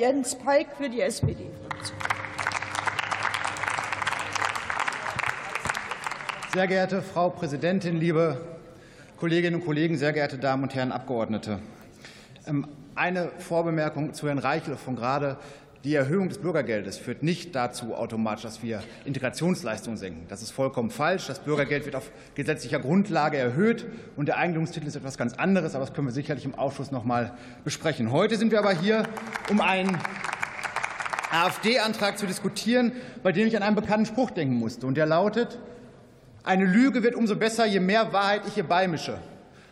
Jens Peik für die SPD-Fraktion. Sehr geehrte Frau Präsidentin, liebe Kolleginnen und Kollegen, sehr geehrte Damen und Herren Abgeordnete! Ähm, eine Vorbemerkung zu Herrn Reichel von gerade. Die Erhöhung des Bürgergeldes führt nicht dazu automatisch, dass wir Integrationsleistungen senken. Das ist vollkommen falsch. Das Bürgergeld wird auf gesetzlicher Grundlage erhöht, und der Eigentumstitel ist etwas ganz anderes. Aber das können wir sicherlich im Ausschuss noch mal besprechen. Heute sind wir aber hier, um einen AfD-Antrag zu diskutieren, bei dem ich an einen bekannten Spruch denken musste. Und der lautet, eine Lüge wird umso besser, je mehr Wahrheit ich ihr beimische.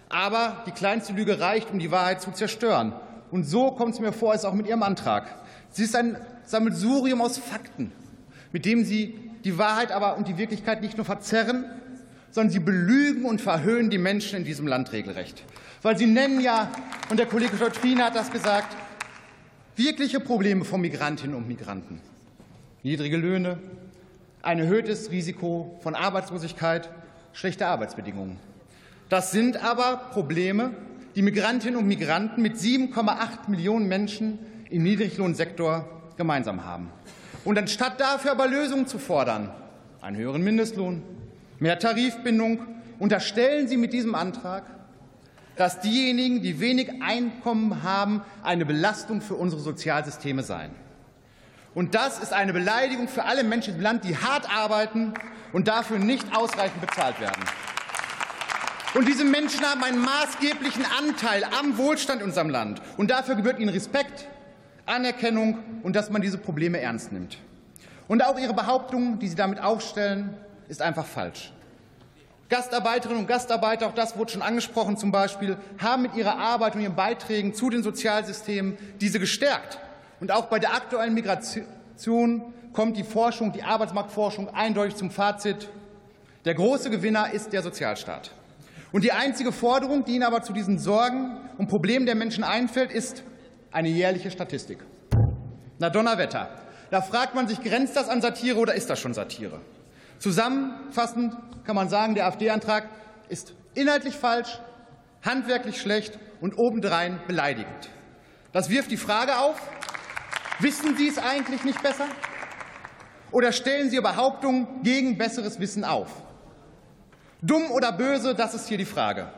Aber die kleinste Lüge reicht, um die Wahrheit zu zerstören. Und so kommt es mir vor, ist auch mit Ihrem Antrag. Sie ist ein Sammelsurium aus Fakten, mit dem Sie die Wahrheit aber und die Wirklichkeit nicht nur verzerren, sondern Sie belügen und verhöhnen die Menschen in diesem Land regelrecht. Weil Sie nennen ja, und der Kollege Schott-Frien hat das gesagt, wirkliche Probleme von Migrantinnen und Migranten. Niedrige Löhne, ein erhöhtes Risiko von Arbeitslosigkeit, schlechte Arbeitsbedingungen. Das sind aber Probleme, die Migrantinnen und Migranten mit 7,8 Millionen Menschen im Niedriglohnsektor gemeinsam haben. Und anstatt dafür aber Lösungen zu fordern, einen höheren Mindestlohn, mehr Tarifbindung, unterstellen Sie mit diesem Antrag, dass diejenigen, die wenig Einkommen haben, eine Belastung für unsere Sozialsysteme seien. Und das ist eine Beleidigung für alle Menschen im Land, die hart arbeiten und dafür nicht ausreichend bezahlt werden. Und diese Menschen haben einen maßgeblichen Anteil am Wohlstand in unserem Land. Und dafür gebührt ihnen Respekt, Anerkennung und dass man diese Probleme ernst nimmt. Und auch Ihre Behauptung, die Sie damit aufstellen, ist einfach falsch. Gastarbeiterinnen und Gastarbeiter, auch das wurde schon angesprochen zum Beispiel, haben mit ihrer Arbeit und ihren Beiträgen zu den Sozialsystemen diese gestärkt. Und auch bei der aktuellen Migration kommt die Forschung, die Arbeitsmarktforschung eindeutig zum Fazit, der große Gewinner ist der Sozialstaat. Und die einzige Forderung, die Ihnen aber zu diesen Sorgen und Problemen der Menschen einfällt, ist eine jährliche Statistik. Na Donnerwetter. Da fragt man sich, grenzt das an Satire oder ist das schon Satire? Zusammenfassend kann man sagen, der AfD-Antrag ist inhaltlich falsch, handwerklich schlecht und obendrein beleidigend. Das wirft die Frage auf, wissen Sie es eigentlich nicht besser? Oder stellen Sie Behauptungen gegen besseres Wissen auf? Dumm oder böse, das ist hier die Frage.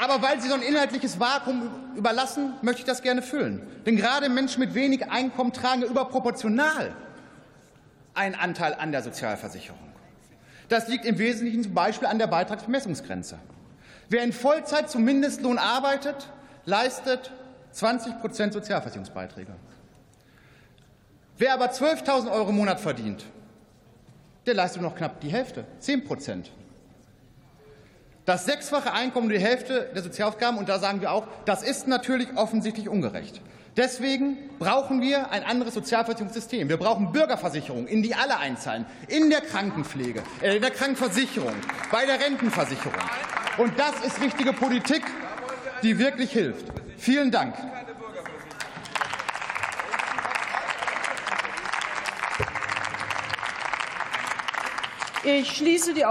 Aber weil Sie so ein inhaltliches Vakuum überlassen, möchte ich das gerne füllen. Denn gerade Menschen mit wenig Einkommen tragen überproportional einen Anteil an der Sozialversicherung. Das liegt im Wesentlichen zum Beispiel an der Beitragsbemessungsgrenze. Wer in Vollzeit zum Mindestlohn arbeitet, leistet 20 Prozent Sozialversicherungsbeiträge. Wer aber 12.000 Euro im Monat verdient, der leistet noch knapp die Hälfte, 10 Prozent. Das sechsfache Einkommen, die Hälfte der Sozialausgaben, und da sagen wir auch, das ist natürlich offensichtlich ungerecht. Deswegen brauchen wir ein anderes Sozialversicherungssystem. Wir brauchen Bürgerversicherung, in die alle einzahlen, in der Krankenpflege, äh, in der Krankenversicherung, bei der Rentenversicherung. Und das ist richtige Politik, die wirklich hilft. Vielen Dank. Ich schließe die